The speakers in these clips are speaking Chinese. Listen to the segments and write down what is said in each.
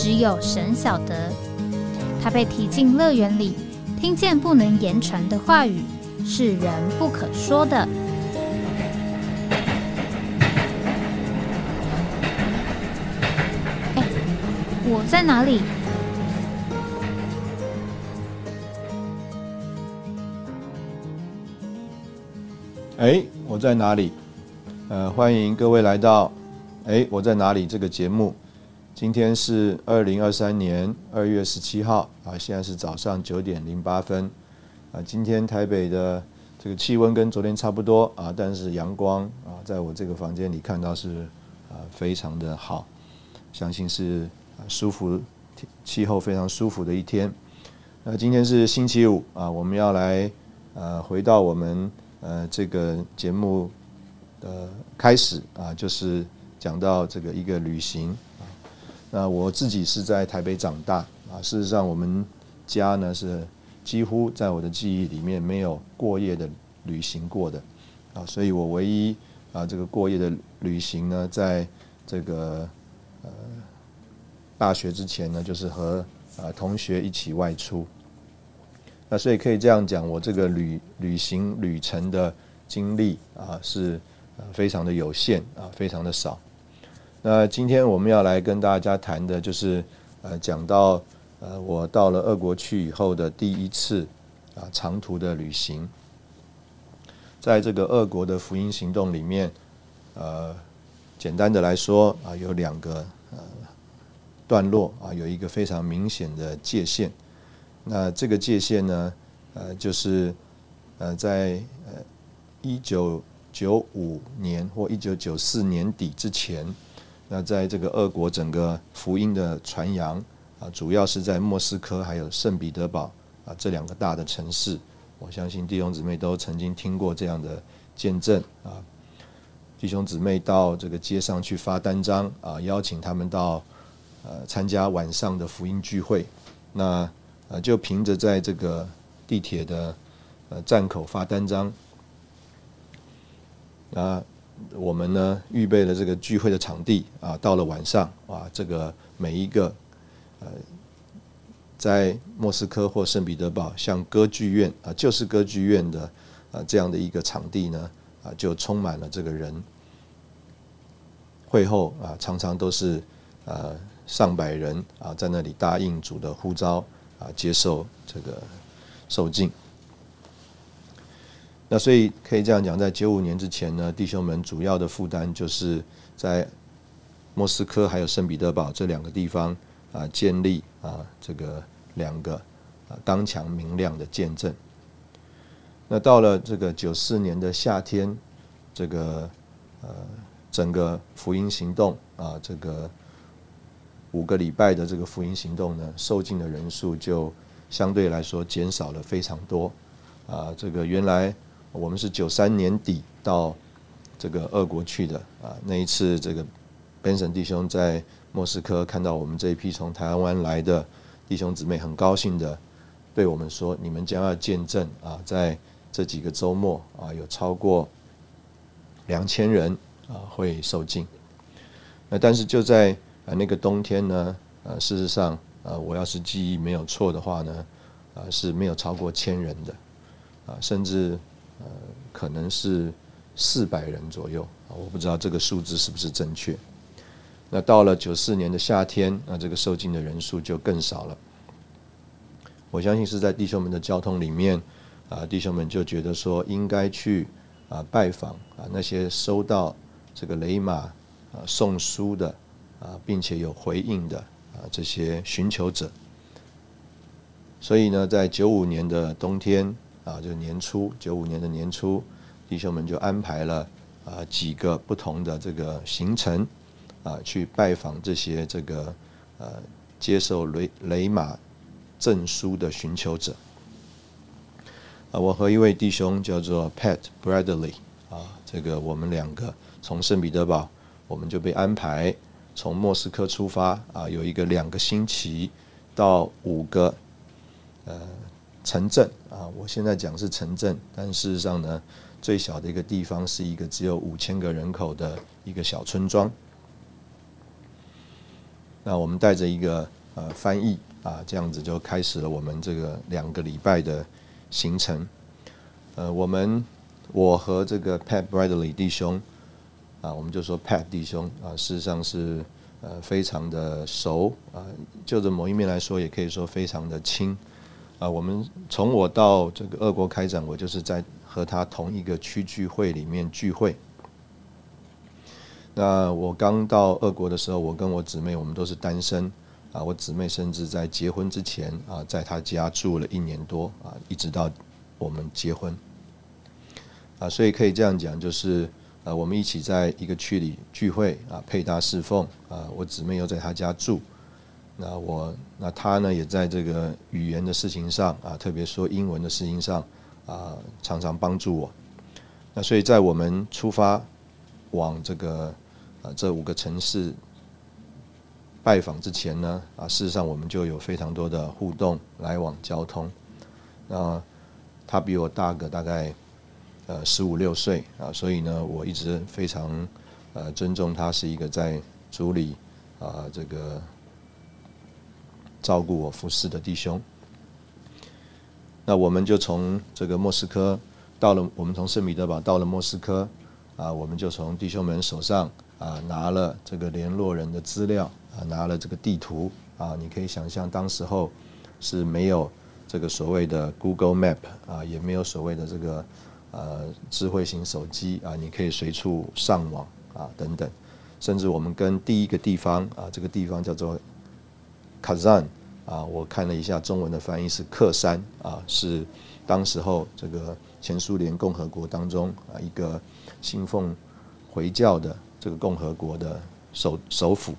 只有神晓得，他被提进乐园里，听见不能言传的话语，是人不可说的。哎，我在哪里？哎，我在哪里？呃，欢迎各位来到《哎，我在哪里》这个节目。今天是二零二三年二月十七号啊，现在是早上九点零八分啊。今天台北的这个气温跟昨天差不多啊，但是阳光啊，在我这个房间里看到是啊非常的好，相信是舒服气候非常舒服的一天。那今天是星期五啊，我们要来呃回到我们呃这个节目的开始啊，就是讲到这个一个旅行。那我自己是在台北长大啊，事实上我们家呢是几乎在我的记忆里面没有过夜的旅行过的啊，所以我唯一啊这个过夜的旅行呢，在这个呃大学之前呢，就是和啊同学一起外出。那所以可以这样讲，我这个旅旅行旅程的经历啊是非常的有限啊，非常的少。那今天我们要来跟大家谈的，就是呃，讲到呃，我到了俄国去以后的第一次啊长途的旅行。在这个俄国的福音行动里面，呃，简单的来说啊，有两个呃段落啊，有一个非常明显的界限。那这个界限呢，呃，就是呃，在呃一九九五年或一九九四年底之前。那在这个俄国整个福音的传扬啊，主要是在莫斯科还有圣彼得堡啊这两个大的城市。我相信弟兄姊妹都曾经听过这样的见证啊。弟兄姊妹到这个街上去发单张啊，邀请他们到呃参加晚上的福音聚会。那呃就凭着在这个地铁的呃站口发单张啊。我们呢预备了这个聚会的场地啊，到了晚上啊，这个每一个呃，在莫斯科或圣彼得堡像歌剧院啊，就是歌剧院的啊这样的一个场地呢啊，就充满了这个人。会后啊，常常都是呃上百人啊在那里答应主的呼召啊，接受这个受敬。那所以可以这样讲，在九五年之前呢，弟兄们主要的负担就是在莫斯科还有圣彼得堡这两个地方啊，建立啊这个两个啊刚强明亮的见证。那到了这个九四年的夏天，这个呃整个福音行动啊，这个五个礼拜的这个福音行动呢，受尽的人数就相对来说减少了非常多啊，这个原来。我们是九三年底到这个俄国去的啊，那一次这个 Benson 弟兄在莫斯科看到我们这一批从台湾来的弟兄姊妹，很高兴的对我们说：“你们将要见证啊，在这几个周末啊，有超过两千人啊会受尽。”那但是就在啊那个冬天呢，呃，事实上呃，我要是记忆没有错的话呢，啊是没有超过千人的啊，甚至。呃，可能是四百人左右啊，我不知道这个数字是不是正确。那到了九四年的夏天，那这个受尽的人数就更少了。我相信是在弟兄们的交通里面啊，弟兄们就觉得说应该去啊拜访啊那些收到这个雷马啊送书的啊，并且有回应的啊这些寻求者。所以呢，在九五年的冬天。啊，就年初九五年的年初，弟兄们就安排了啊几个不同的这个行程啊，去拜访这些这个呃接受雷雷马证书的寻求者。啊，我和一位弟兄叫做 Pat Bradley 啊，这个我们两个从圣彼得堡，我们就被安排从莫斯科出发啊，有一个两个星期到五个呃城镇啊，我现在讲是城镇，但事实上呢，最小的一个地方是一个只有五千个人口的一个小村庄。那我们带着一个呃翻译啊，这样子就开始了我们这个两个礼拜的行程。呃，我们我和这个 Pat Bradley 弟兄啊，我们就说 Pat 弟兄啊，事实上是呃非常的熟啊，就着某一面来说，也可以说非常的亲啊。我们从我到这个俄国开展，我就是在和他同一个区聚会里面聚会。那我刚到俄国的时候，我跟我姊妹我们都是单身啊。我姊妹甚至在结婚之前啊，在她家住了一年多啊，一直到我们结婚啊，所以可以这样讲，就是呃，我们一起在一个区里聚会啊，配搭侍奉啊。我姊妹又在她家住，那我那他呢，也在这个语言的事情上啊，特别说英文的事情上啊，常常帮助我。那所以在我们出发往这个。啊，这五个城市拜访之前呢，啊，事实上我们就有非常多的互动、来往、交通。那他比我大个大概呃十五六岁啊，所以呢，我一直非常呃尊重他，是一个在主里啊这个照顾我服侍的弟兄。那我们就从这个莫斯科到了，我们从圣彼得堡到了莫斯科啊，我们就从弟兄们手上。啊，拿了这个联络人的资料，啊，拿了这个地图，啊，你可以想象，当时候是没有这个所谓的 Google Map，啊，也没有所谓的这个呃智慧型手机，啊，你可以随处上网，啊，等等，甚至我们跟第一个地方，啊，这个地方叫做 Kazan，啊，我看了一下中文的翻译是克山，啊，是当时候这个前苏联共和国当中啊一个信奉回教的。这个共和国的首首府，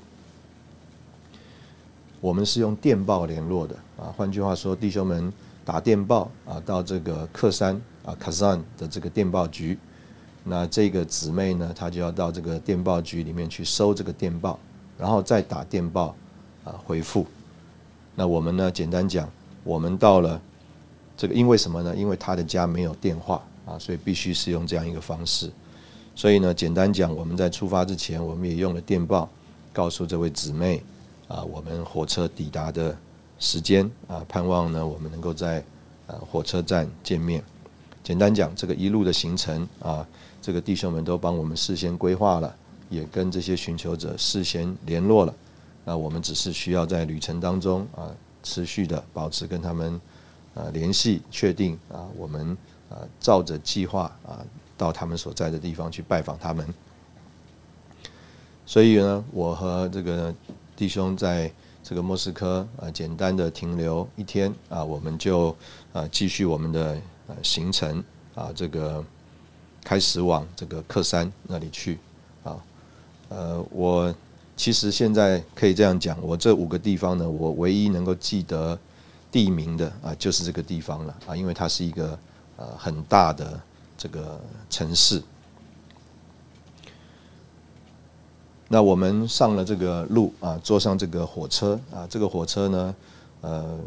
我们是用电报联络的啊。换句话说，弟兄们打电报啊，到这个克山啊 Kazan 的这个电报局，那这个姊妹呢，她就要到这个电报局里面去收这个电报，然后再打电报回复。那我们呢，简单讲，我们到了这个，因为什么呢？因为他的家没有电话啊，所以必须是用这样一个方式。所以呢，简单讲，我们在出发之前，我们也用了电报，告诉这位姊妹，啊，我们火车抵达的时间，啊，盼望呢，我们能够在呃火车站见面。简单讲，这个一路的行程，啊，这个弟兄们都帮我们事先规划了，也跟这些寻求者事先联络了。那我们只是需要在旅程当中，啊，持续的保持跟他们，啊，联系，确定，啊，我们，啊，照着计划，啊。到他们所在的地方去拜访他们，所以呢，我和这个弟兄在这个莫斯科啊，简单的停留一天啊，我们就啊继续我们的呃行程啊，这个开始往这个克山那里去啊。呃，我其实现在可以这样讲，我这五个地方呢，我唯一能够记得地名的啊，就是这个地方了啊，因为它是一个呃很大的。这个城市，那我们上了这个路啊，坐上这个火车啊，这个火车呢，呃，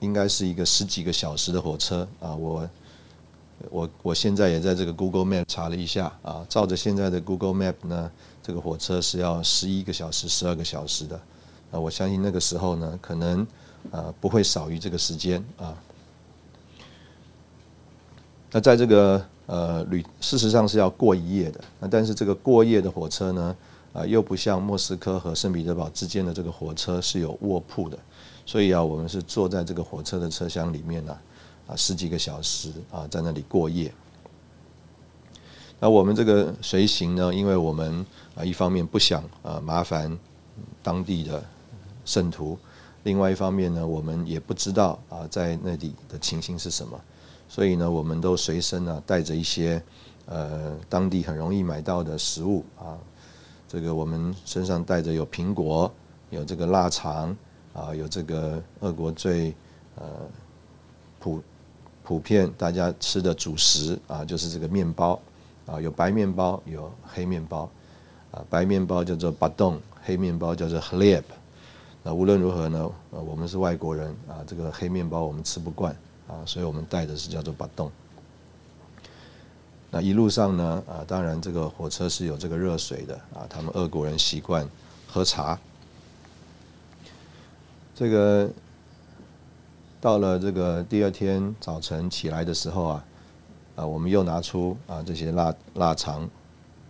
应该是一个十几个小时的火车啊。我我我现在也在这个 Google Map 查了一下啊，照着现在的 Google Map 呢，这个火车是要十一个小时、十二个小时的。那我相信那个时候呢，可能啊不会少于这个时间啊。那在这个呃旅，事实上是要过一夜的。那但是这个过夜的火车呢，啊，又不像莫斯科和圣彼得堡之间的这个火车是有卧铺的，所以啊，我们是坐在这个火车的车厢里面呢，啊，十几个小时啊，在那里过夜。那我们这个随行呢，因为我们啊，一方面不想啊麻烦当地的圣徒，另外一方面呢，我们也不知道啊，在那里的情形是什么。所以呢，我们都随身呢带着一些呃当地很容易买到的食物啊，这个我们身上带着有苹果，有这个腊肠，啊，有这个俄国最呃普普遍大家吃的主食啊，就是这个面包啊，有白面包，有黑面包啊，白面包叫做巴洞，黑面包叫做 hleb。那无论如何呢，呃，我们是外国人啊，这个黑面包我们吃不惯啊，所以我们带的是叫做巴洞。那一路上呢，啊，当然这个火车是有这个热水的啊，他们俄国人习惯喝茶。这个到了这个第二天早晨起来的时候啊，啊，我们又拿出啊这些腊腊肠、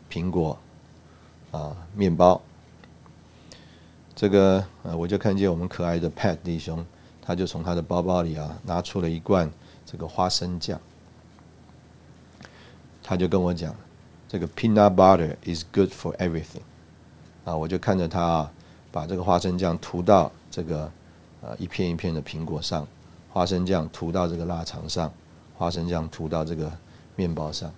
苹果啊、面包。这个呃，我就看见我们可爱的 Pat 弟兄，他就从他的包包里啊拿出了一罐这个花生酱。他就跟我讲，这个 peanut butter is good for everything。啊，我就看着他啊，把这个花生酱涂到这个呃一片一片的苹果上，花生酱涂到这个腊肠上，花生酱涂到这个面包上。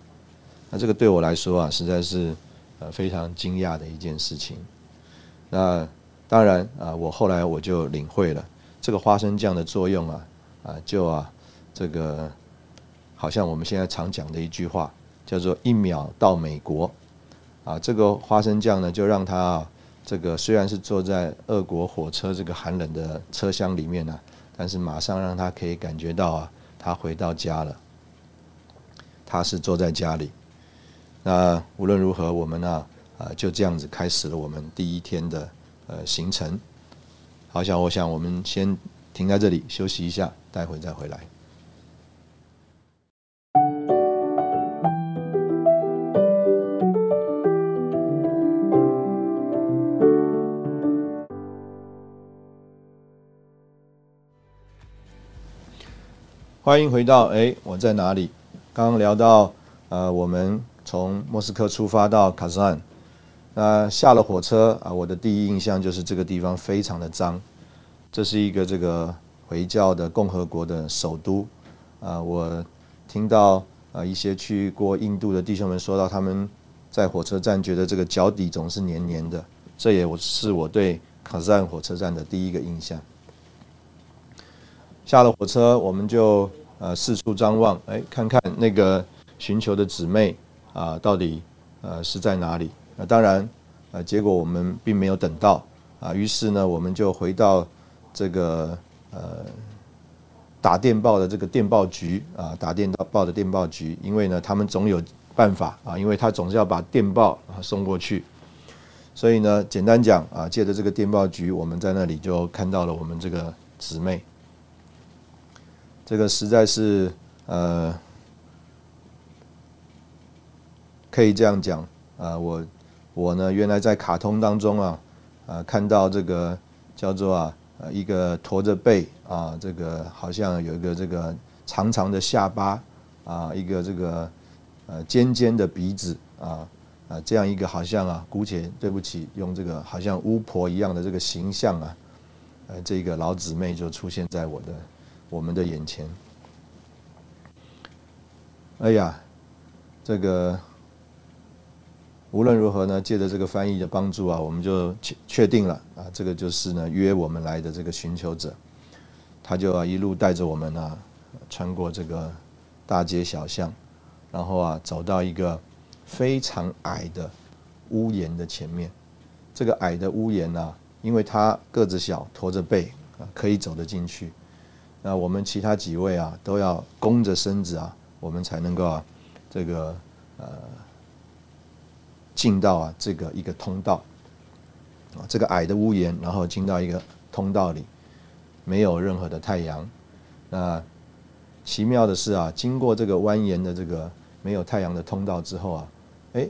那这个对我来说啊，实在是呃非常惊讶的一件事情。那当然啊，我后来我就领会了这个花生酱的作用啊啊，就啊这个好像我们现在常讲的一句话。叫做一秒到美国，啊，这个花生酱呢，就让他啊，这个虽然是坐在俄国火车这个寒冷的车厢里面呢，但是马上让他可以感觉到啊，他回到家了，他是坐在家里。那无论如何，我们呢，啊，就这样子开始了我们第一天的呃行程。好，想我想我们先停在这里休息一下，待会再回来。欢迎回到哎，我在哪里？刚刚聊到呃，我们从莫斯科出发到卡山，那下了火车啊，我的第一印象就是这个地方非常的脏。这是一个这个回教的共和国的首都啊，我听到啊一些去过印度的弟兄们说到，他们在火车站觉得这个脚底总是黏黏的，这也是我对卡山火车站的第一个印象。下了火车，我们就呃四处张望，哎，看看那个寻求的姊妹啊，到底呃是在哪里？那当然，呃，结果我们并没有等到啊，于是呢，我们就回到这个呃打电报的这个电报局啊，打电报的电报局，因为呢，他们总有办法啊，因为他总是要把电报啊送过去，所以呢，简单讲啊，借着这个电报局，我们在那里就看到了我们这个姊妹。这个实在是呃，可以这样讲啊，我我呢原来在卡通当中啊啊看到这个叫做啊呃一个驼着背啊，这个好像有一个这个长长的下巴啊，一个这个呃尖尖的鼻子啊啊这样一个好像啊，姑且对不起，用这个好像巫婆一样的这个形象啊，呃这个老姊妹就出现在我的。我们的眼前，哎呀，这个无论如何呢，借着这个翻译的帮助啊，我们就确确定了啊，这个就是呢约我们来的这个寻求者，他就啊一路带着我们啊，穿过这个大街小巷，然后啊走到一个非常矮的屋檐的前面，这个矮的屋檐呢，因为他个子小，驼着背啊，可以走得进去。那我们其他几位啊，都要弓着身子啊，我们才能够啊，这个呃进到啊这个一个通道啊，这个矮的屋檐，然后进到一个通道里，没有任何的太阳。那奇妙的是啊，经过这个蜿蜒的这个没有太阳的通道之后啊，哎，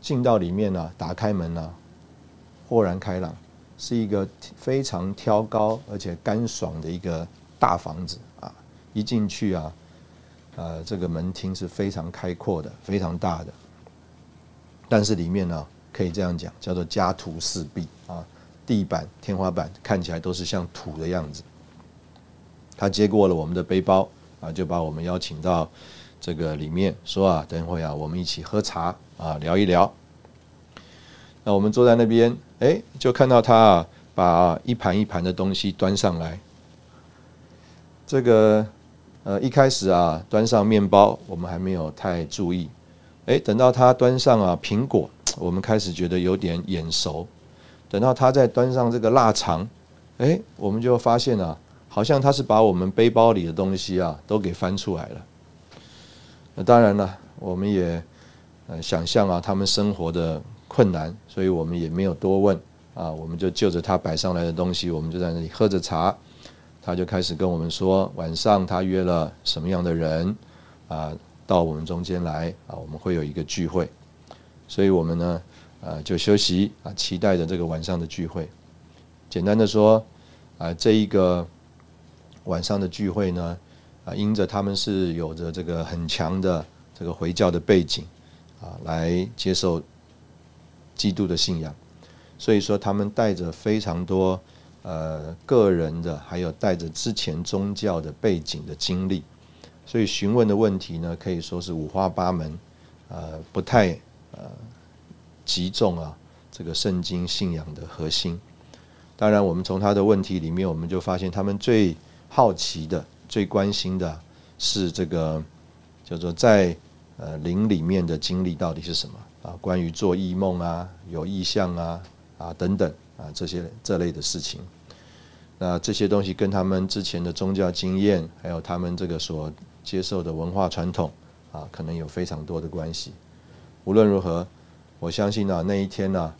进到里面呢，打开门呢，豁然开朗。是一个非常挑高而且干爽的一个大房子啊！一进去啊，呃，这个门厅是非常开阔的，非常大的。但是里面呢，可以这样讲，叫做家徒四壁啊，地板、天花板看起来都是像土的样子。他接过了我们的背包啊，就把我们邀请到这个里面，说啊，等会啊，我们一起喝茶啊，聊一聊。那我们坐在那边。哎，就看到他啊，把一盘一盘的东西端上来。这个呃一开始啊端上面包，我们还没有太注意。哎，等到他端上啊苹果，我们开始觉得有点眼熟。等到他再端上这个腊肠，哎，我们就发现啊，好像他是把我们背包里的东西啊都给翻出来了。那当然了，我们也呃想象啊他们生活的困难，所以我们也没有多问啊，我们就就着他摆上来的东西，我们就在那里喝着茶。他就开始跟我们说，晚上他约了什么样的人啊，到我们中间来啊，我们会有一个聚会，所以我们呢，呃，就休息啊，期待着这个晚上的聚会。简单的说，啊，这一个晚上的聚会呢，啊，因着他们是有着这个很强的这个回教的背景啊，来接受基督的信仰，所以说他们带着非常多。呃，个人的还有带着之前宗教的背景的经历，所以询问的问题呢，可以说是五花八门，呃，不太呃集中啊这个圣经信仰的核心。当然，我们从他的问题里面，我们就发现他们最好奇的、最关心的是这个叫做在呃灵里面的经历到底是什么啊？关于做异梦啊、有意象啊啊等等啊这些这类的事情。那这些东西跟他们之前的宗教经验，还有他们这个所接受的文化传统啊，可能有非常多的关系。无论如何，我相信啊，那一天呢，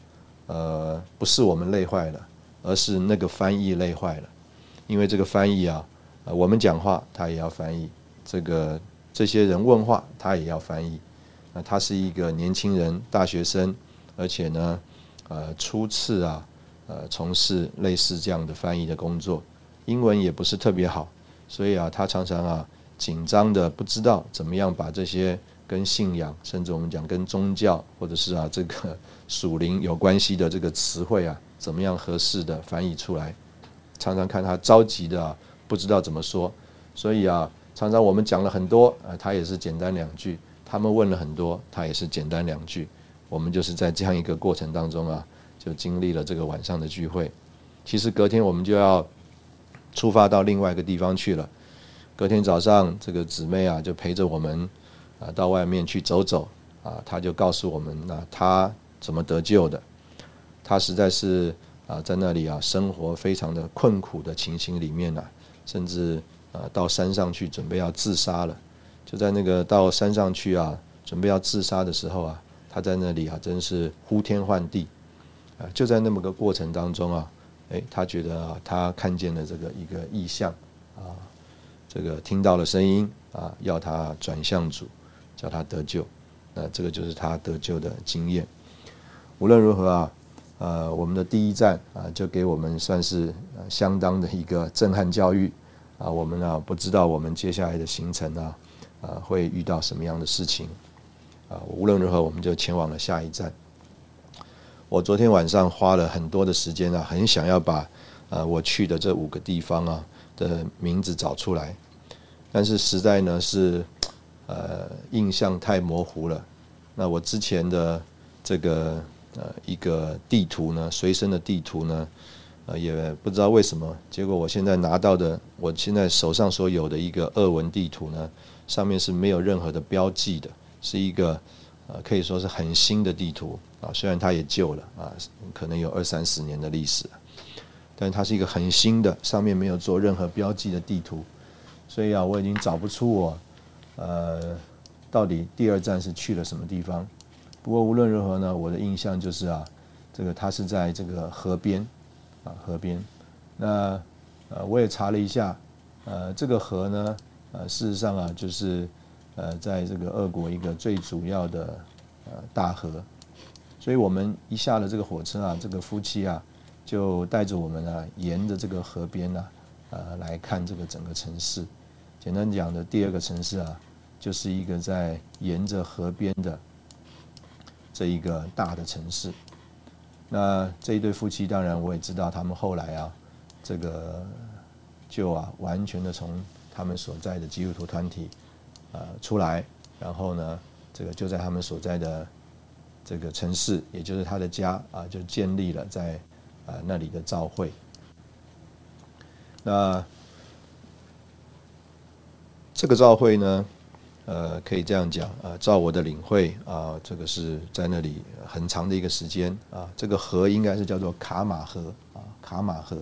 呃，不是我们累坏了，而是那个翻译累坏了。因为这个翻译啊，我们讲话他也要翻译，这个这些人问话他也要翻译。那他是一个年轻人，大学生，而且呢，呃，初次啊。呃，从事类似这样的翻译的工作，英文也不是特别好，所以啊，他常常啊紧张的不知道怎么样把这些跟信仰，甚至我们讲跟宗教或者是啊这个属灵有关系的这个词汇啊，怎么样合适的翻译出来，常常看他着急的不知道怎么说，所以啊，常常我们讲了很多啊，他也是简单两句；他们问了很多，他也是简单两句。我们就是在这样一个过程当中啊。就经历了这个晚上的聚会，其实隔天我们就要出发到另外一个地方去了。隔天早上，这个姊妹啊就陪着我们啊到外面去走走啊，她就告诉我们那她怎么得救的。她实在是啊在那里啊生活非常的困苦的情形里面呢，甚至啊到山上去准备要自杀了。就在那个到山上去啊准备要自杀的时候啊，她在那里啊真是呼天唤地。啊，就在那么个过程当中啊，哎，他觉得啊，他看见了这个一个意象啊，这个听到了声音啊，要他转向主，叫他得救，那这个就是他得救的经验。无论如何啊，呃，我们的第一站啊，就给我们算是相当的一个震撼教育啊。我们啊，不知道我们接下来的行程啊，啊，会遇到什么样的事情啊。无论如何，我们就前往了下一站。我昨天晚上花了很多的时间啊，很想要把呃我去的这五个地方啊的名字找出来，但是实在呢是呃印象太模糊了。那我之前的这个呃一个地图呢，随身的地图呢，呃也不知道为什么，结果我现在拿到的，我现在手上所有的一个俄文地图呢，上面是没有任何的标记的，是一个。呃，可以说是很新的地图啊，虽然它也旧了啊，可能有二三十年的历史，但它是一个很新的，上面没有做任何标记的地图，所以啊，我已经找不出我呃到底第二站是去了什么地方。不过无论如何呢，我的印象就是啊，这个它是在这个河边啊，河边。那呃，我也查了一下，呃，这个河呢，呃，事实上啊，就是。呃，在这个俄国一个最主要的呃大河，所以我们一下了这个火车啊，这个夫妻啊就带着我们啊，沿着这个河边呢，呃，来看这个整个城市。简单讲的第二个城市啊，就是一个在沿着河边的这一个大的城市。那这一对夫妻，当然我也知道，他们后来啊，这个就啊，完全的从他们所在的基督徒团体。呃，出来，然后呢，这个就在他们所在的这个城市，也就是他的家啊，就建立了在啊那里的教会。那这个召会呢，呃，可以这样讲啊，照我的领会啊，这个是在那里很长的一个时间啊，这个河应该是叫做卡马河啊，卡马河。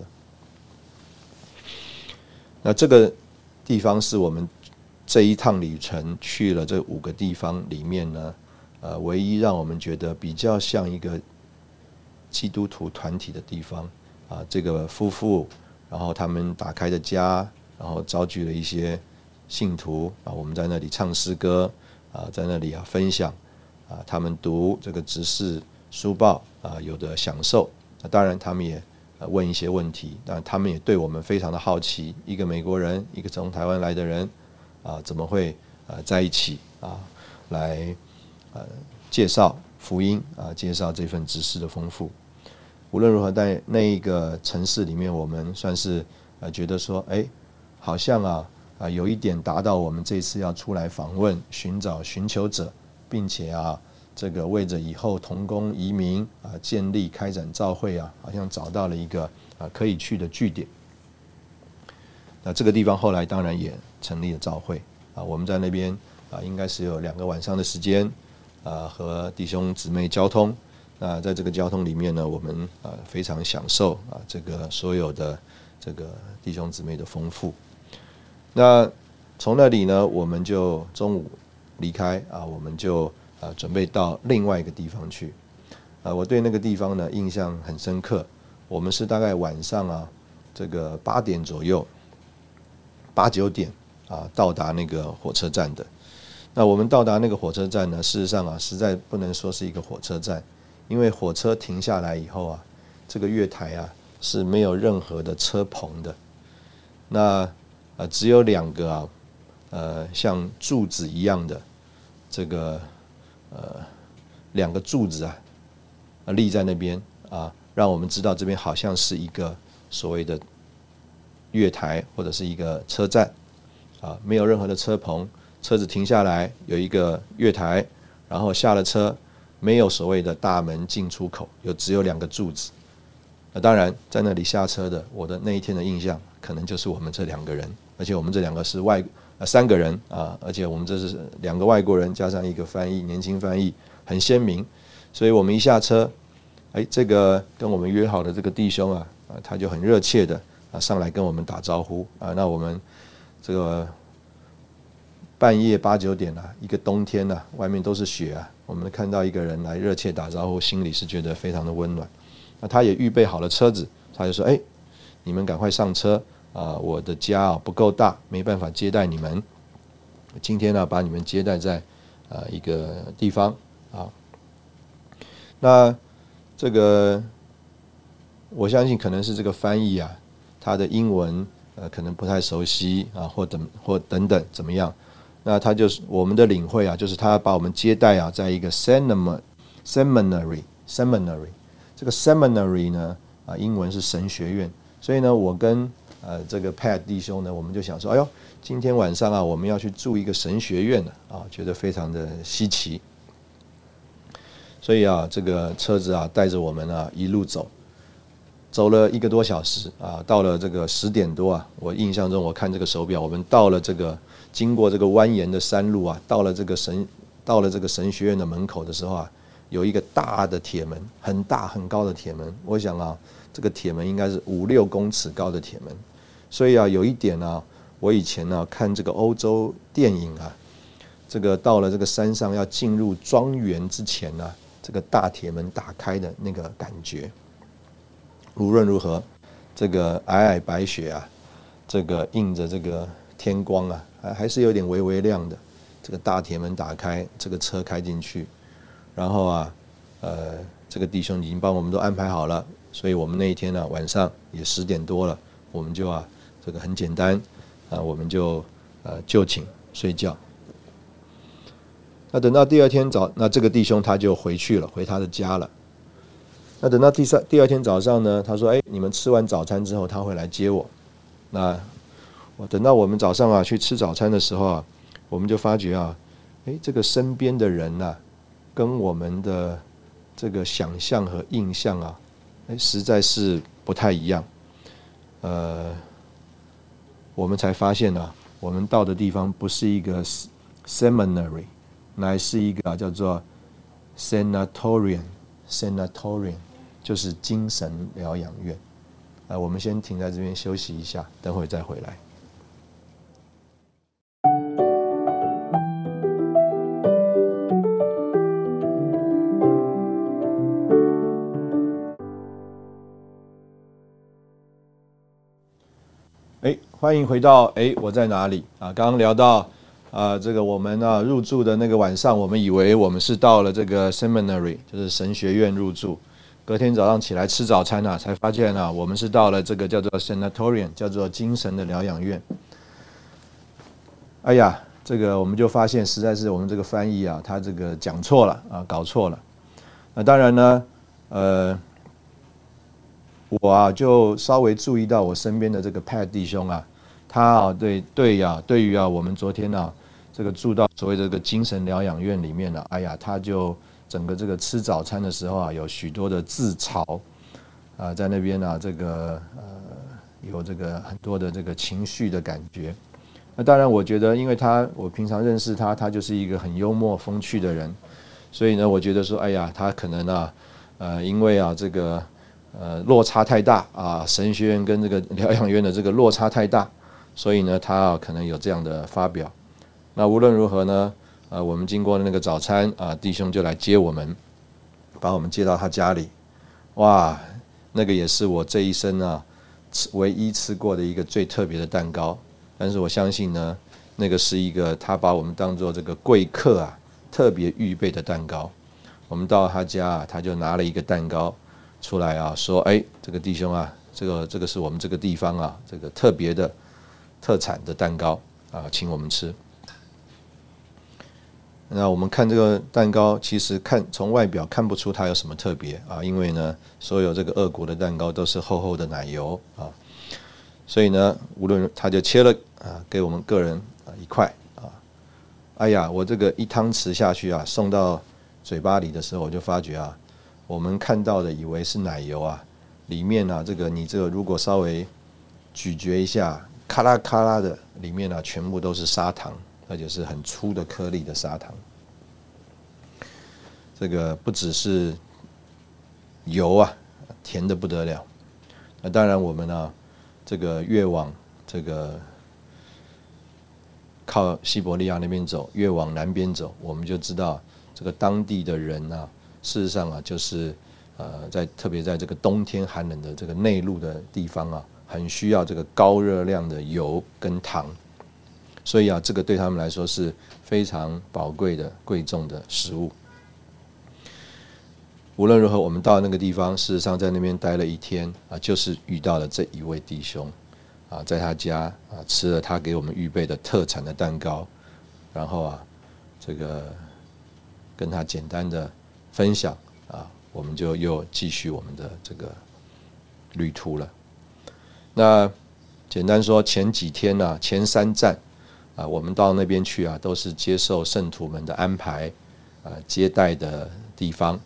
那这个地方是我们这一趟旅程去了这五个地方里面呢，呃，唯一让我们觉得比较像一个基督徒团体的地方啊，这个夫妇，然后他们打开的家，然后召集了一些信徒啊，我们在那里唱诗歌啊，在那里啊分享啊，他们读这个执事书报啊，有的享受，那当然他们也。问一些问题，但他们也对我们非常的好奇。一个美国人，一个从台湾来的人，啊，怎么会呃在一起啊？来呃介绍福音啊，介绍这份知识的丰富。无论如何，在那一个城市里面，我们算是呃觉得说，哎，好像啊啊有一点达到我们这次要出来访问、寻找寻求者，并且啊。这个为着以后同工移民啊，建立开展教会啊，好像找到了一个啊可以去的据点。那这个地方后来当然也成立了教会啊，我们在那边啊，应该是有两个晚上的时间啊，和弟兄姊妹交通。那在这个交通里面呢，我们啊非常享受啊这个所有的这个弟兄姊妹的丰富。那从那里呢，我们就中午离开啊，我们就。啊，准备到另外一个地方去。啊，我对那个地方呢印象很深刻。我们是大概晚上啊，这个八点左右，八九点啊，到达那个火车站的。那我们到达那个火车站呢，事实上啊，实在不能说是一个火车站，因为火车停下来以后啊，这个月台啊是没有任何的车棚的。那啊，只有两个啊，呃，像柱子一样的这个。呃，两个柱子啊，立在那边啊，让我们知道这边好像是一个所谓的月台或者是一个车站啊，没有任何的车棚，车子停下来有一个月台，然后下了车，没有所谓的大门进出口，有只有两个柱子。那当然在那里下车的，我的那一天的印象可能就是我们这两个人，而且我们这两个是外。呃，三个人啊，而且我们这是两个外国人加上一个翻译，年轻翻译很鲜明，所以我们一下车，哎，这个跟我们约好的这个弟兄啊，啊，他就很热切的啊上来跟我们打招呼啊，那我们这个半夜八九点啊，一个冬天呐，外面都是雪啊，我们看到一个人来热切打招呼，心里是觉得非常的温暖。那他也预备好了车子，他就说：“哎，你们赶快上车。”啊，我的家啊不够大，没办法接待你们。今天呢，把你们接待在啊一个地方啊。那这个我相信可能是这个翻译啊，他的英文呃可能不太熟悉啊，或等或等等怎么样？那他就是我们的领会啊，就是他把我们接待啊，在一个 seminary seminary seminary 这个 seminary 呢啊，英文是神学院，所以呢，我跟呃，这个 Pat 弟兄呢，我们就想说，哎呦，今天晚上啊，我们要去住一个神学院呢，啊，觉得非常的稀奇。所以啊，这个车子啊，带着我们啊，一路走，走了一个多小时啊，到了这个十点多啊，我印象中我看这个手表，我们到了这个经过这个蜿蜒的山路啊，到了这个神到了这个神学院的门口的时候啊，有一个大的铁门，很大很高的铁门，我想啊，这个铁门应该是五六公尺高的铁门。所以啊，有一点呢，我以前呢看这个欧洲电影啊，这个到了这个山上要进入庄园之前呢，这个大铁门打开的那个感觉。无论如何，这个皑皑白雪啊，这个映着这个天光啊，还还是有点微微亮的。这个大铁门打开，这个车开进去，然后啊，呃，这个弟兄已经帮我们都安排好了，所以我们那一天呢晚上也十点多了，我们就啊。这个很简单啊，我们就呃就寝睡觉。那等到第二天早，那这个弟兄他就回去了，回他的家了。那等到第三第二天早上呢，他说：“哎，你们吃完早餐之后，他会来接我。”那我等到我们早上啊去吃早餐的时候啊，我们就发觉啊，哎，这个身边的人呐，跟我们的这个想象和印象啊哎，实在是不太一样。呃，我们才发现呢，我们到的地方不是一个 seminary，乃是一个叫做 sanatorium，sanatorium 就是精神疗养院。啊，我们先停在这边休息一下，等会再回来。欢迎回到哎，我在哪里啊？刚刚聊到啊，这个我们啊入住的那个晚上，我们以为我们是到了这个 seminary，就是神学院入住。隔天早上起来吃早餐啊，才发现啊，我们是到了这个叫做 sanatorium，叫做精神的疗养院。哎呀，这个我们就发现，实在是我们这个翻译啊，他这个讲错了啊，搞错了。那当然呢，呃，我啊就稍微注意到我身边的这个 Pat 弟兄啊，他啊对对呀，对于啊我们昨天啊这个住到所谓这个精神疗养院里面呢，哎呀，他就。整个这个吃早餐的时候啊，有许多的自嘲啊，在那边呢，这个呃，有这个很多的这个情绪的感觉。那当然，我觉得，因为他我平常认识他，他就是一个很幽默风趣的人，所以呢，我觉得说，哎呀，他可能啊，呃，因为啊，这个呃落差太大啊，神学院跟这个疗养院的这个落差太大，所以呢，他啊可能有这样的发表。那无论如何呢？啊，我们经过那个早餐啊，弟兄就来接我们，把我们接到他家里。哇，那个也是我这一生啊吃唯一吃过的一个最特别的蛋糕。但是我相信呢，那个是一个他把我们当做这个贵客啊，特别预备的蛋糕。我们到他家啊，他就拿了一个蛋糕出来啊，说：“哎，这个弟兄啊，这个这个是我们这个地方啊，这个特别的特产的蛋糕啊，请我们吃。”那我们看这个蛋糕，其实看从外表看不出它有什么特别啊，因为呢，所有这个俄国的蛋糕都是厚厚的奶油啊，所以呢，无论他就切了啊，给我们个人啊一块啊，哎呀，我这个一汤匙下去啊，送到嘴巴里的时候，我就发觉啊，我们看到的以为是奶油啊，里面呢，这个你这个如果稍微咀嚼一下，咔啦咔啦的，里面呢全部都是砂糖。而且是很粗的颗粒的砂糖，这个不只是油啊，甜的不得了。那当然，我们呢，这个越往这个靠西伯利亚那边走，越往南边走，我们就知道这个当地的人呢，事实上啊，就是呃，在特别在这个冬天寒冷的这个内陆的地方啊，很需要这个高热量的油跟糖。所以啊，这个对他们来说是非常宝贵的、贵重的食物。无论如何，我们到那个地方，事实上在那边待了一天啊，就是遇到了这一位弟兄啊，在他家啊吃了他给我们预备的特产的蛋糕，然后啊，这个跟他简单的分享啊，我们就又继续我们的这个旅途了。那简单说，前几天呢，前三站。啊，我们到那边去啊，都是接受圣徒们的安排，啊，接待的地方。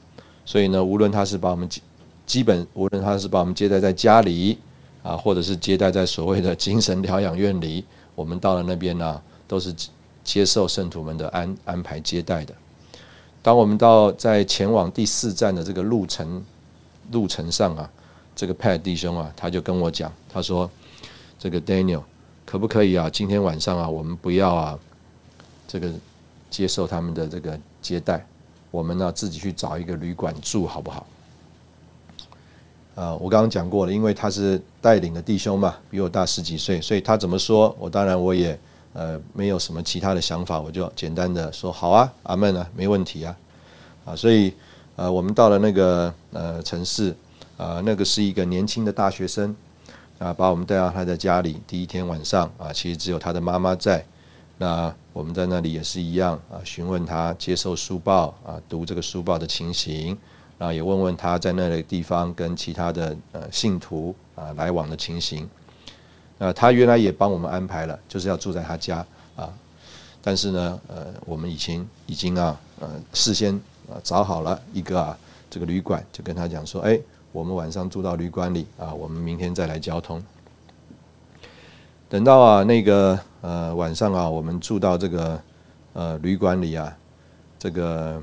所以呢，无论他是把我们基基本，无论他是把我们接待在家里，啊，或者是接待在所谓的精神疗养院里，我们到了那边呢，都是接受圣徒们的安安排接待的。当我们到在前往第四站的这个路程路程上啊，这个 Pat 弟兄啊，他就跟我讲，他说：“这个 Daniel。”可不可以啊？今天晚上啊，我们不要啊，这个接受他们的这个接待，我们呢自己去找一个旅馆住，好不好？啊，我刚刚讲过了，因为他是带领的弟兄嘛，比我大十几岁，所以他怎么说，我当然我也呃没有什么其他的想法，我就简单的说好啊，阿门啊，没问题啊，啊，所以呃，我们到了那个呃城市啊，那个是一个年轻的大学生。啊，把我们带到他的家里。第一天晚上啊，其实只有他的妈妈在。那我们在那里也是一样啊，询问他接受书报啊，读这个书报的情形，然后也问问他在那个地方跟其他的呃信徒啊来往的情形。那他原来也帮我们安排了，就是要住在他家啊。但是呢，呃，我们已经已经啊呃事先啊找好了一个啊这个旅馆，就跟他讲说，哎，我们晚上住到旅馆里啊，我们明天再来交通。等到啊那个呃晚上啊，我们住到这个呃旅馆里啊，这个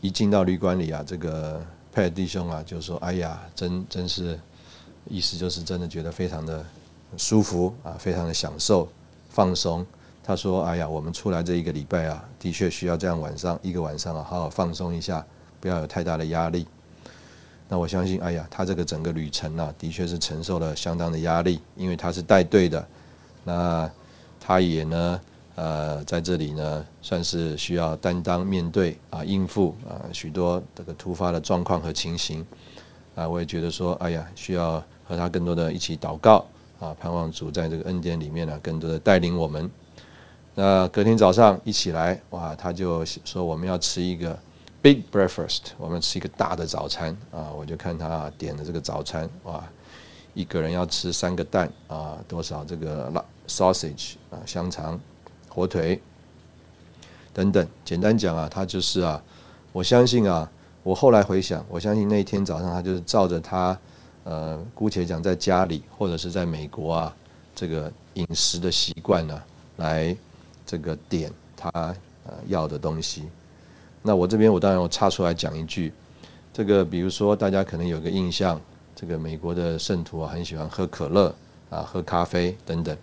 一进到旅馆里啊，这个派弟兄啊就说：“哎呀，真真是，意思就是真的觉得非常的舒服啊，非常的享受放松。”他说：“哎呀，我们出来这一个礼拜啊，的确需要这样晚上一个晚上啊，好好放松一下，不要有太大的压力。”那我相信，哎呀，他这个整个旅程呢，的确是承受了相当的压力，因为他是带队的。那他也呢，呃，在这里呢，算是需要担当面对啊，应付啊许多这个突发的状况和情形。啊，我也觉得说，哎呀，需要和他更多的一起祷告啊，盼望主在这个恩典里面呢，更多的带领我们。那隔天早上一起来，哇，他就说我们要吃一个。Big breakfast，我们吃一个大的早餐啊！我就看他点的这个早餐，哇，一个人要吃三个蛋啊，多少这个辣 sausage 啊，香肠、火腿等等。简单讲啊，他就是啊，我相信啊，我后来回想，我相信那一天早上他就是照着他呃，姑且讲在家里或者是在美国啊，这个饮食的习惯呢，来这个点他呃要的东西。那我这边我当然我插出来讲一句，这个比如说大家可能有个印象，这个美国的圣徒啊很喜欢喝可乐啊喝咖啡等等。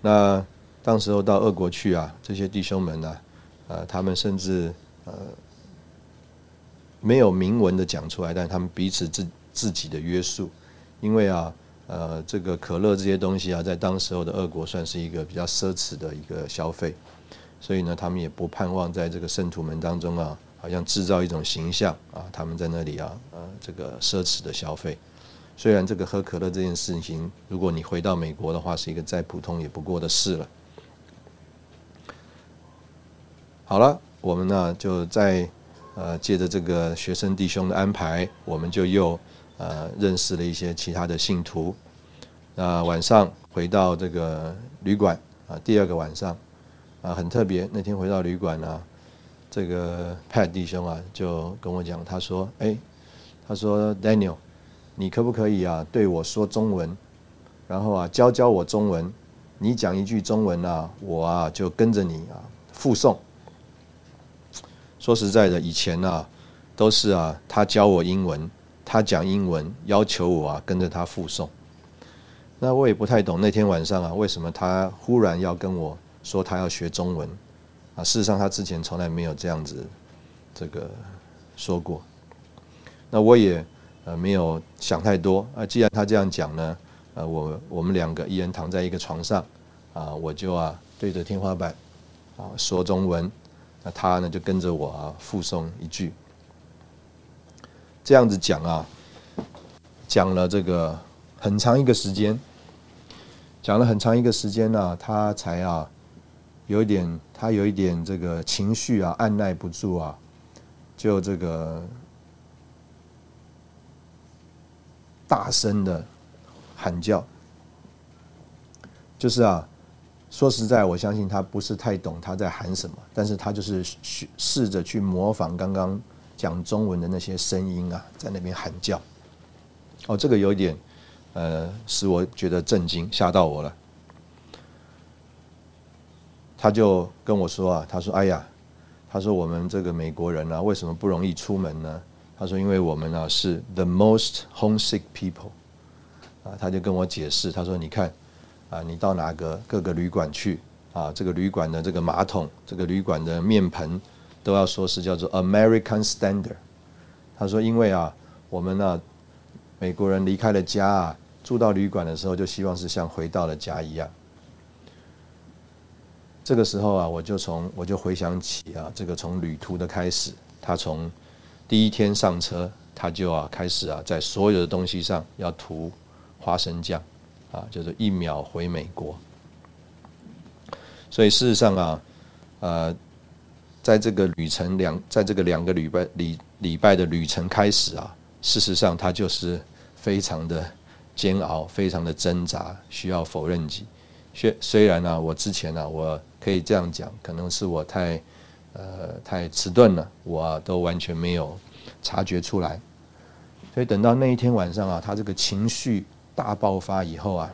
那当时候到俄国去啊，这些弟兄们呢，呃他们甚至呃没有明文的讲出来，但他们彼此自自己的约束，因为啊呃这个可乐这些东西啊，在当时候的俄国算是一个比较奢侈的一个消费。所以呢，他们也不盼望在这个圣徒们当中啊，好像制造一种形象啊，他们在那里啊，呃，这个奢侈的消费。虽然这个喝可乐这件事情，如果你回到美国的话，是一个再普通也不过的事了。好了，我们呢就在呃借着这个学生弟兄的安排，我们就又呃认识了一些其他的信徒。那晚上回到这个旅馆啊，第二个晚上。啊，很特别。那天回到旅馆呢，这个 Pat 弟兄啊，就跟我讲，他说：“哎，他说 Daniel，你可不可以啊对我说中文，然后啊教教我中文？你讲一句中文啊，我啊就跟着你啊附送。说实在的，以前啊都是啊他教我英文，他讲英文，要求我啊跟着他附送。那我也不太懂，那天晚上啊，为什么他忽然要跟我？”说他要学中文，啊，事实上他之前从来没有这样子这个说过。那我也呃没有想太多啊，既然他这样讲呢，呃，我我们两个一人躺在一个床上，啊，我就啊对着天花板啊说中文，那他呢就跟着我啊附送一句，这样子讲啊，讲了这个很长一个时间，讲了很长一个时间呢，他才啊。有一点，他有一点这个情绪啊，按耐不住啊，就这个大声的喊叫，就是啊，说实在，我相信他不是太懂他在喊什么，但是他就是试试着去模仿刚刚讲中文的那些声音啊，在那边喊叫。哦，这个有点呃，使我觉得震惊，吓到我了。他就跟我说啊，他说：“哎呀，他说我们这个美国人呢，为什么不容易出门呢？他说，因为我们啊是 the most homesick people 啊。他就跟我解释，他说：你看啊，你到哪个各个旅馆去啊，这个旅馆的这个马桶，这个旅馆的面盆，都要说是叫做 American standard。他说，因为啊，我们呢，美国人离开了家啊，住到旅馆的时候，就希望是像回到了家一样。”这个时候啊，我就从我就回想起啊，这个从旅途的开始，他从第一天上车，他就啊开始啊，在所有的东西上要涂花生酱，啊，就是一秒回美国。所以事实上啊，呃，在这个旅程两，在这个两个礼拜礼礼拜的旅程开始啊，事实上他就是非常的煎熬，非常的挣扎，需要否认己。虽虽然呢，我之前呢，我可以这样讲，可能是我太，呃，太迟钝了，我都完全没有察觉出来。所以等到那一天晚上啊，他这个情绪大爆发以后啊，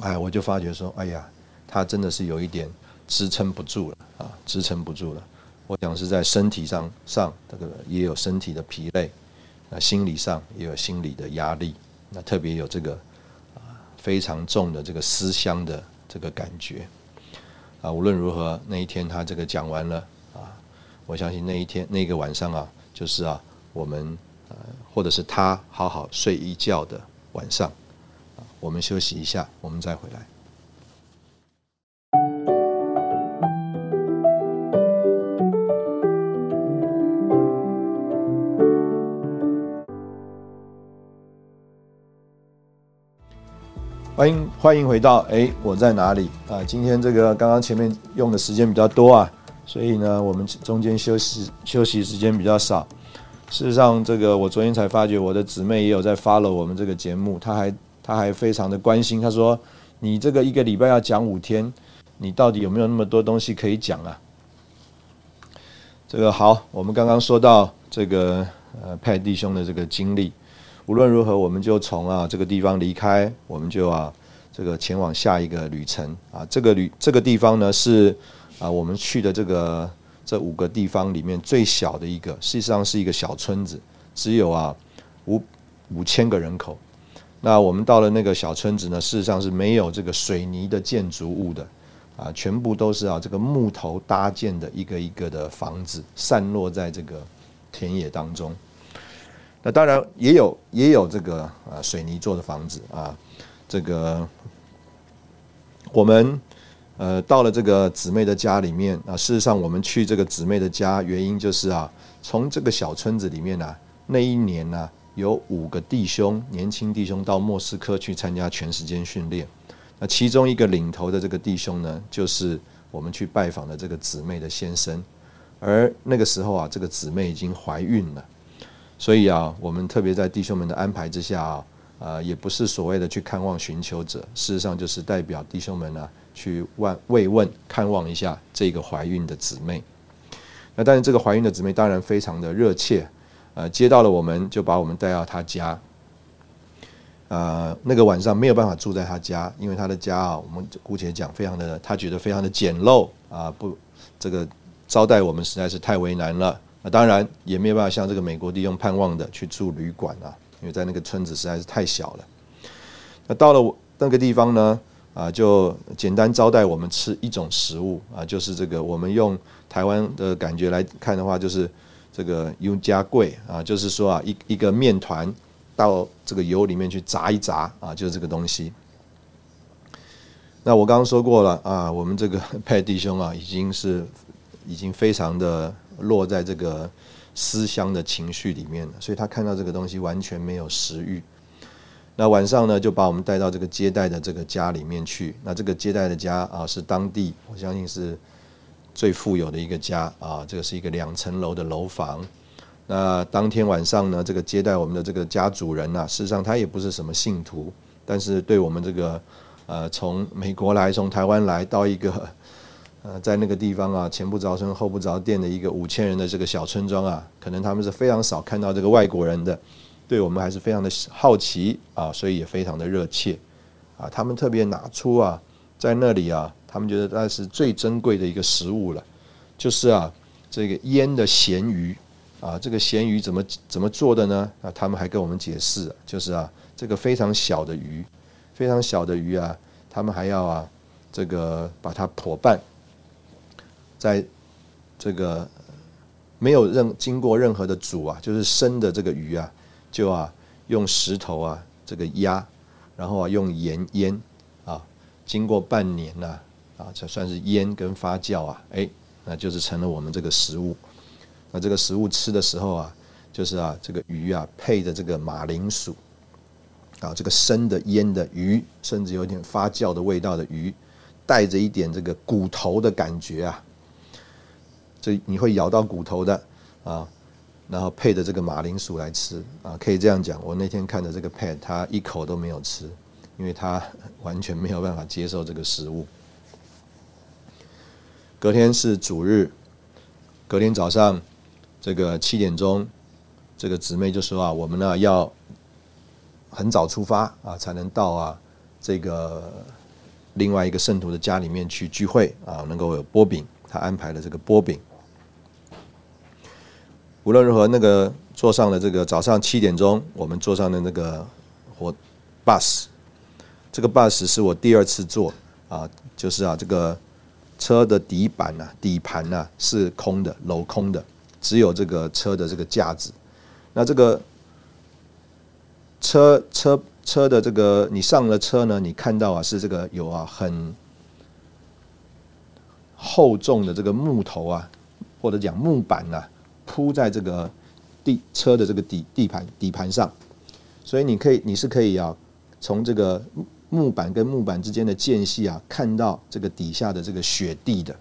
哎，我就发觉说，哎呀，他真的是有一点支撑不住了啊，支撑不住了。我想是在身体上上这个也有身体的疲累，那心理上也有心理的压力，那特别有这个啊非常重的这个思乡的这个感觉啊。无论如何，那一天他这个讲完了啊，我相信那一天那个晚上啊，就是啊我们。呃，或者是他好好睡一觉的晚上，啊，我们休息一下，我们再回来。欢迎欢迎回到哎，我在哪里啊？今天这个刚刚前面用的时间比较多啊，所以呢，我们中间休息休息时间比较少。事实上，这个我昨天才发觉，我的姊妹也有在 follow 我们这个节目，她还她还非常的关心。她说：“你这个一个礼拜要讲五天，你到底有没有那么多东西可以讲啊？”这个好，我们刚刚说到这个呃派弟兄的这个经历，无论如何，我们就从啊这个地方离开，我们就啊这个前往下一个旅程啊。这个旅这个地方呢是啊我们去的这个。这五个地方里面最小的一个，事实上是一个小村子，只有啊五五千个人口。那我们到了那个小村子呢，事实上是没有这个水泥的建筑物的，啊，全部都是啊这个木头搭建的一个一个的房子，散落在这个田野当中。那当然也有也有这个啊水泥做的房子啊，这个我们。呃，到了这个姊妹的家里面啊，事实上我们去这个姊妹的家，原因就是啊，从这个小村子里面呢，那一年呢，有五个弟兄，年轻弟兄到莫斯科去参加全时间训练。那其中一个领头的这个弟兄呢，就是我们去拜访的这个姊妹的先生。而那个时候啊，这个姊妹已经怀孕了，所以啊，我们特别在弟兄们的安排之下啊，呃，也不是所谓的去看望寻求者，事实上就是代表弟兄们呢。去问慰问看望一下这个怀孕的姊妹，那但是这个怀孕的姊妹当然非常的热切，呃，接到了我们就把我们带到她家，呃，那个晚上没有办法住在她家，因为她的家啊，我们姑且讲非常的，她觉得非常的简陋啊，不，这个招待我们实在是太为难了，那当然也没有办法像这个美国弟兄盼望的去住旅馆啊，因为在那个村子实在是太小了，那到了那个地方呢？啊，就简单招待我们吃一种食物啊，就是这个我们用台湾的感觉来看的话，就是这个油加贵啊，就是说啊，一一个面团到这个油里面去炸一炸啊，就是这个东西。那我刚刚说过了啊，我们这个 派弟兄啊，已经是已经非常的落在这个思乡的情绪里面了，所以他看到这个东西完全没有食欲。那晚上呢，就把我们带到这个接待的这个家里面去。那这个接待的家啊，是当地我相信是最富有的一个家啊。这个是一个两层楼的楼房。那当天晚上呢，这个接待我们的这个家主人呢，事实上他也不是什么信徒，但是对我们这个呃从美国来、从台湾来到一个呃在那个地方啊，前不着村后不着店的一个五千人的这个小村庄啊，可能他们是非常少看到这个外国人的。对我们还是非常的好奇啊，所以也非常的热切啊。他们特别拿出啊，在那里啊，他们觉得那是最珍贵的一个食物了，就是啊，这个腌的咸鱼啊。这个咸鱼怎么怎么做的呢？啊，他们还跟我们解释，就是啊，这个非常小的鱼，非常小的鱼啊，他们还要啊，这个把它破半，在这个没有任经过任何的煮啊，就是生的这个鱼啊。就啊，用石头啊，这个压，然后啊，用盐腌啊，经过半年呢，啊，才算是腌跟发酵啊，哎，那就是成了我们这个食物。那这个食物吃的时候啊，就是啊，这个鱼啊，配着这个马铃薯，啊，这个生的腌的鱼，甚至有点发酵的味道的鱼，带着一点这个骨头的感觉啊，这你会咬到骨头的啊。然后配着这个马铃薯来吃啊，可以这样讲。我那天看的这个 pet，他一口都没有吃，因为他完全没有办法接受这个食物。隔天是主日，隔天早上这个七点钟这个姊妹就说啊，我们呢要很早出发啊，才能到啊这个另外一个圣徒的家里面去聚会啊，能够有波饼，他安排了这个波饼。无论如何，那个坐上了这个早上七点钟，我们坐上的那个火 bus，这个 bus 是我第二次坐啊，就是啊这个车的底板呐、底盘呐是空的，镂空的，只有这个车的这个架子。那这个车车车的这个你上了车呢，你看到啊是这个有啊很厚重的这个木头啊，或者讲木板呐。铺在这个地车的这个底地盘底盘上，所以你可以你是可以啊，从这个木板跟木板之间的间隙啊，看到这个底下的这个雪地的。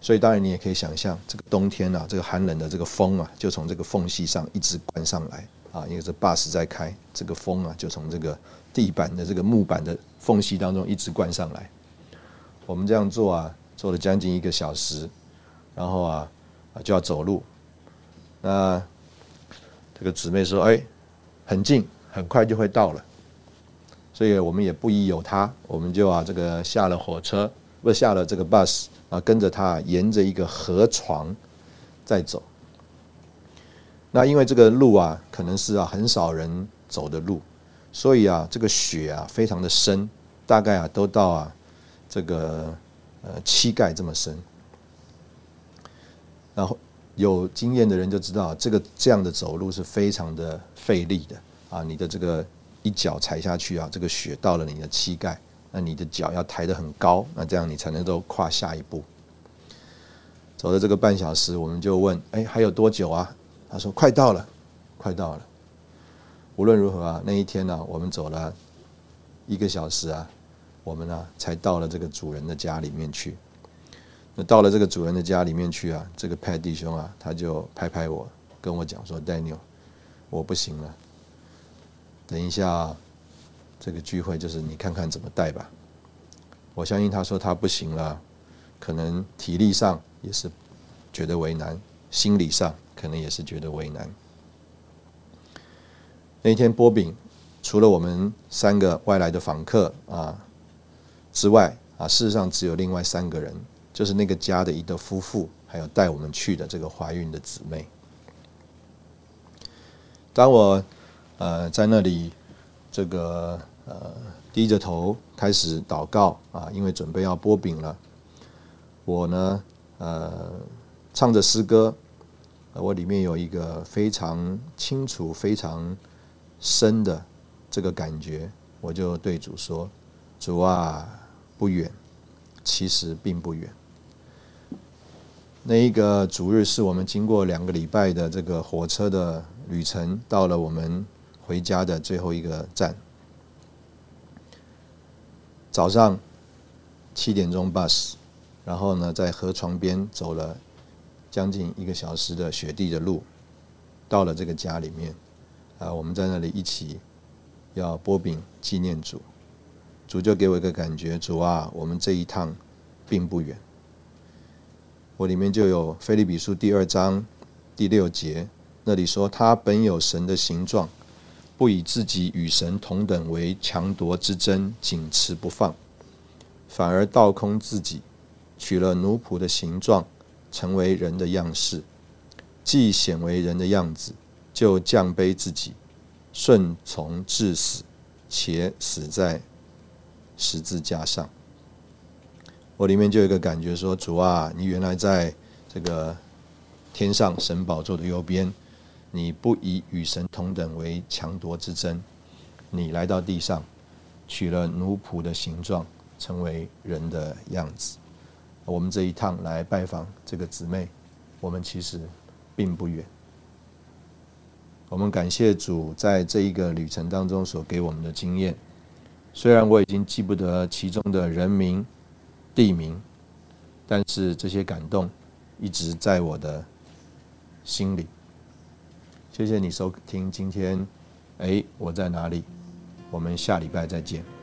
所以当然你也可以想象，这个冬天啊，这个寒冷的这个风啊，就从这个缝隙上一直灌上来啊，因为这 bus 在开，这个风啊就从这个地板的这个木板的缝隙当中一直灌上来。我们这样做啊，做了将近一个小时，然后啊。啊，就要走路。那这个姊妹说：“哎，很近，很快就会到了。”所以我们也不宜有他，我们就啊，这个下了火车，不下了这个 bus 啊，跟着他沿着一个河床在走。那因为这个路啊，可能是啊很少人走的路，所以啊，这个雪啊非常的深，大概啊都到啊这个呃膝盖这么深。然后有经验的人就知道，这个这样的走路是非常的费力的啊！你的这个一脚踩下去啊，这个雪到了你的膝盖，那你的脚要抬得很高，那这样你才能够跨下一步。走了这个半小时，我们就问：哎，还有多久啊？他说：快到了，快到了。无论如何啊，那一天呢，我们走了一个小时啊，我们呢才到了这个主人的家里面去。那到了这个主人的家里面去啊，这个派弟兄啊，他就拍拍我，跟我讲说：“Daniel，我不行了，等一下这个聚会就是你看看怎么带吧。”我相信他说他不行了，可能体力上也是觉得为难，心理上可能也是觉得为难。那天波饼，除了我们三个外来的访客啊之外啊，事实上只有另外三个人。就是那个家的一对夫妇，还有带我们去的这个怀孕的姊妹。当我呃在那里这个呃低着头开始祷告啊，因为准备要剥饼了。我呢呃唱着诗歌，我里面有一个非常清楚、非常深的这个感觉，我就对主说：“主啊，不远，其实并不远。”那一个主日是我们经过两个礼拜的这个火车的旅程，到了我们回家的最后一个站。早上七点钟 bus，然后呢在河床边走了将近一个小时的雪地的路，到了这个家里面，啊，我们在那里一起要波饼纪念主，主就给我一个感觉，主啊，我们这一趟并不远。我里面就有《菲利比书》第二章第六节，那里说：“他本有神的形状，不以自己与神同等为强夺之争，紧持不放，反而倒空自己，取了奴仆的形状，成为人的样式。既显为人的样子，就降卑自己，顺从至死，且死在十字架上。”我里面就有一个感觉，说主啊，你原来在这个天上神宝座的右边，你不以与神同等为强夺之争，你来到地上，取了奴仆的形状，成为人的样子。我们这一趟来拜访这个姊妹，我们其实并不远。我们感谢主在这一个旅程当中所给我们的经验，虽然我已经记不得其中的人名。地名，但是这些感动一直在我的心里。谢谢你收听今天，哎，我在哪里？我们下礼拜再见。